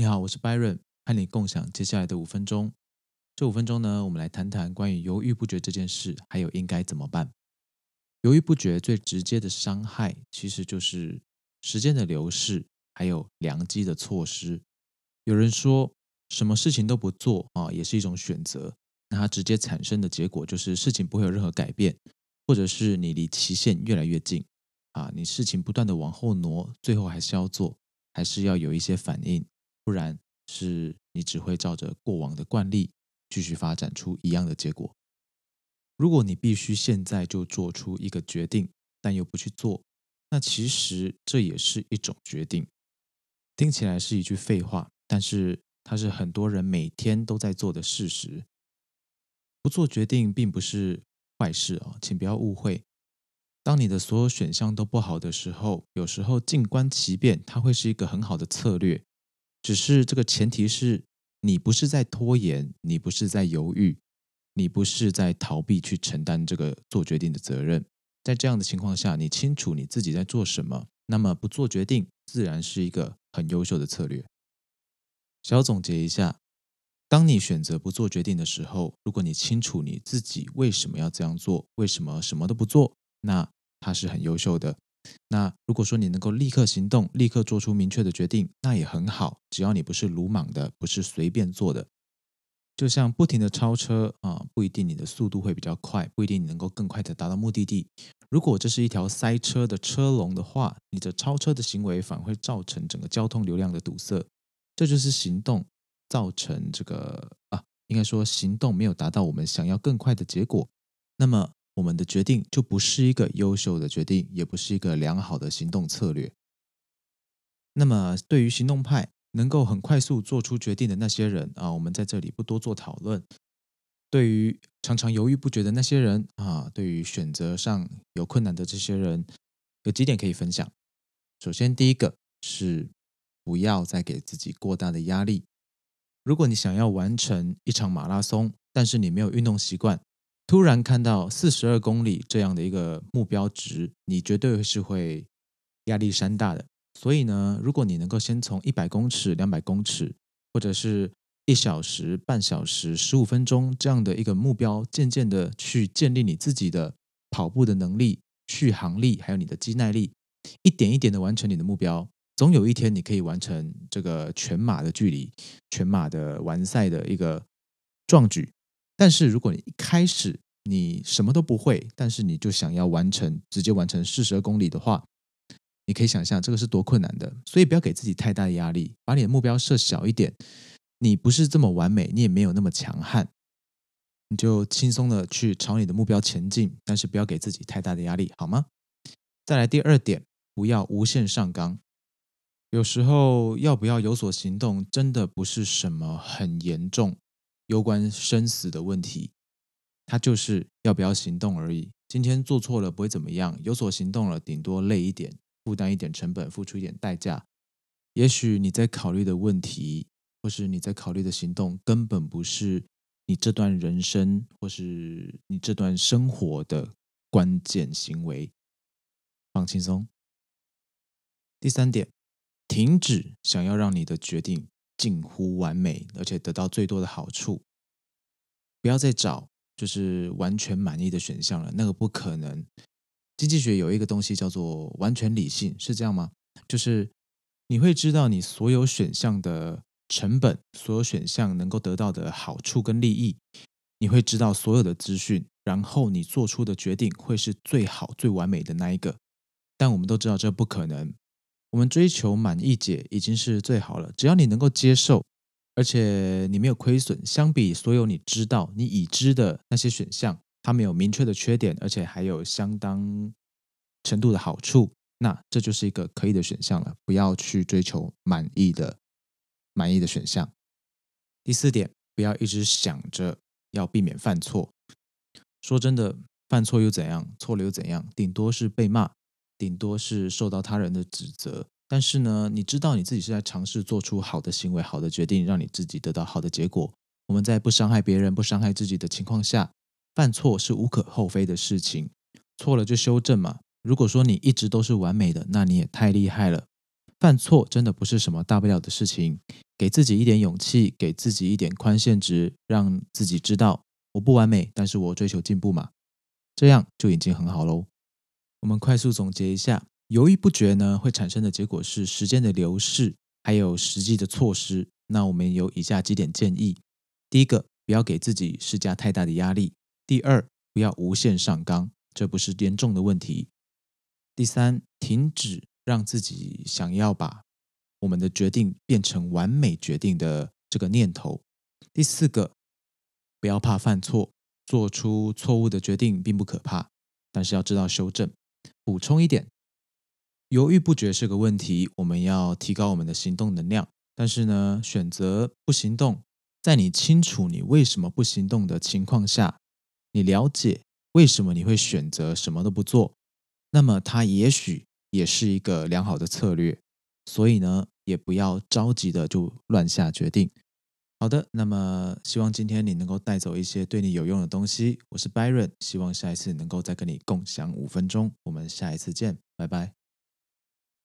你好，我是 Byron，和你共享接下来的五分钟。这五分钟呢，我们来谈谈关于犹豫不决这件事，还有应该怎么办。犹豫不决最直接的伤害，其实就是时间的流逝，还有良机的错失。有人说，什么事情都不做啊，也是一种选择。那它直接产生的结果，就是事情不会有任何改变，或者是你离期限越来越近啊，你事情不断的往后挪，最后还是要做，还是要有一些反应。不然，是你只会照着过往的惯例继续发展出一样的结果。如果你必须现在就做出一个决定，但又不去做，那其实这也是一种决定。听起来是一句废话，但是它是很多人每天都在做的事实。不做决定并不是坏事啊，请不要误会。当你的所有选项都不好的时候，有时候静观其变，它会是一个很好的策略。只是这个前提是你不是在拖延，你不是在犹豫，你不是在逃避去承担这个做决定的责任。在这样的情况下，你清楚你自己在做什么，那么不做决定自然是一个很优秀的策略。小总结一下：当你选择不做决定的时候，如果你清楚你自己为什么要这样做，为什么什么都不做，那它是很优秀的。那如果说你能够立刻行动，立刻做出明确的决定，那也很好。只要你不是鲁莽的，不是随便做的，就像不停的超车啊，不一定你的速度会比较快，不一定你能够更快的达到目的地。如果这是一条塞车的车龙的话，你的超车的行为反而会造成整个交通流量的堵塞。这就是行动造成这个啊，应该说行动没有达到我们想要更快的结果。那么。我们的决定就不是一个优秀的决定，也不是一个良好的行动策略。那么，对于行动派能够很快速做出决定的那些人啊，我们在这里不多做讨论。对于常常犹豫不决的那些人啊，对于选择上有困难的这些人，有几点可以分享。首先，第一个是不要再给自己过大的压力。如果你想要完成一场马拉松，但是你没有运动习惯。突然看到四十二公里这样的一个目标值，你绝对是会压力山大的。所以呢，如果你能够先从一百公尺、两百公尺，或者是一小时、半小时、十五分钟这样的一个目标，渐渐的去建立你自己的跑步的能力、续航力，还有你的肌耐力，一点一点的完成你的目标，总有一天你可以完成这个全马的距离、全马的完赛的一个壮举。但是如果你一开始你什么都不会，但是你就想要完成直接完成四十二公里的话，你可以想象这个是多困难的。所以不要给自己太大的压力，把你的目标设小一点。你不是这么完美，你也没有那么强悍，你就轻松的去朝你的目标前进。但是不要给自己太大的压力，好吗？再来第二点，不要无限上纲。有时候要不要有所行动，真的不是什么很严重。攸关生死的问题，它就是要不要行动而已。今天做错了不会怎么样，有所行动了，顶多累一点，负担一点成本，付出一点代价。也许你在考虑的问题，或是你在考虑的行动，根本不是你这段人生或是你这段生活的关键行为。放轻松。第三点，停止想要让你的决定。近乎完美，而且得到最多的好处。不要再找就是完全满意的选项了，那个不可能。经济学有一个东西叫做完全理性，是这样吗？就是你会知道你所有选项的成本，所有选项能够得到的好处跟利益，你会知道所有的资讯，然后你做出的决定会是最好、最完美的那一个。但我们都知道这不可能。我们追求满意解已经是最好了，只要你能够接受，而且你没有亏损，相比所有你知道、你已知的那些选项，它没有明确的缺点，而且还有相当程度的好处，那这就是一个可以的选项了。不要去追求满意的、满意的选项。第四点，不要一直想着要避免犯错。说真的，犯错又怎样？错了又怎样？顶多是被骂。顶多是受到他人的指责，但是呢，你知道你自己是在尝试做出好的行为、好的决定，让你自己得到好的结果。我们在不伤害别人、不伤害自己的情况下，犯错是无可厚非的事情。错了就修正嘛。如果说你一直都是完美的，那你也太厉害了。犯错真的不是什么大不了的事情，给自己一点勇气，给自己一点宽限值，让自己知道我不完美，但是我追求进步嘛，这样就已经很好喽。我们快速总结一下，犹豫不决呢会产生的结果是时间的流逝，还有实际的措施。那我们有以下几点建议：第一个，不要给自己施加太大的压力；第二，不要无限上纲，这不是严重的问题；第三，停止让自己想要把我们的决定变成完美决定的这个念头；第四个，不要怕犯错，做出错误的决定并不可怕，但是要知道修正。补充一点，犹豫不决是个问题，我们要提高我们的行动能量。但是呢，选择不行动，在你清楚你为什么不行动的情况下，你了解为什么你会选择什么都不做，那么它也许也是一个良好的策略。所以呢，也不要着急的就乱下决定。好的，那么希望今天你能够带走一些对你有用的东西。我是 Byron，希望下一次能够再跟你共享五分钟。我们下一次见，拜拜。